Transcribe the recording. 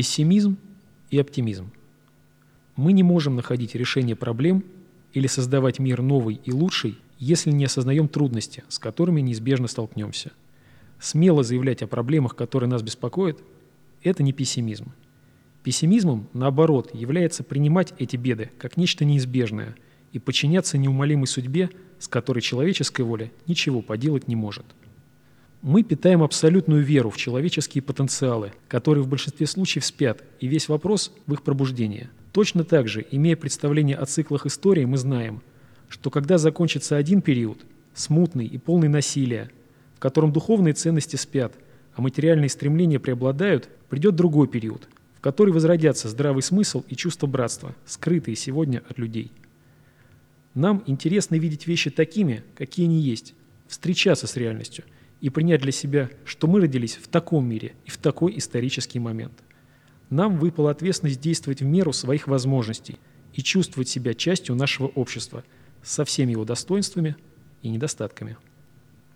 Пессимизм и оптимизм. Мы не можем находить решение проблем или создавать мир новый и лучший, если не осознаем трудности, с которыми неизбежно столкнемся. Смело заявлять о проблемах, которые нас беспокоят, это не пессимизм. Пессимизмом, наоборот, является принимать эти беды как нечто неизбежное и подчиняться неумолимой судьбе, с которой человеческая воля ничего поделать не может. Мы питаем абсолютную веру в человеческие потенциалы, которые в большинстве случаев спят, и весь вопрос в их пробуждении. Точно так же, имея представление о циклах истории, мы знаем, что когда закончится один период, смутный и полный насилия, в котором духовные ценности спят, а материальные стремления преобладают, придет другой период, в который возродятся здравый смысл и чувство братства, скрытые сегодня от людей. Нам интересно видеть вещи такими, какие они есть, встречаться с реальностью – и принять для себя, что мы родились в таком мире и в такой исторический момент. Нам выпала ответственность действовать в меру своих возможностей и чувствовать себя частью нашего общества со всеми его достоинствами и недостатками.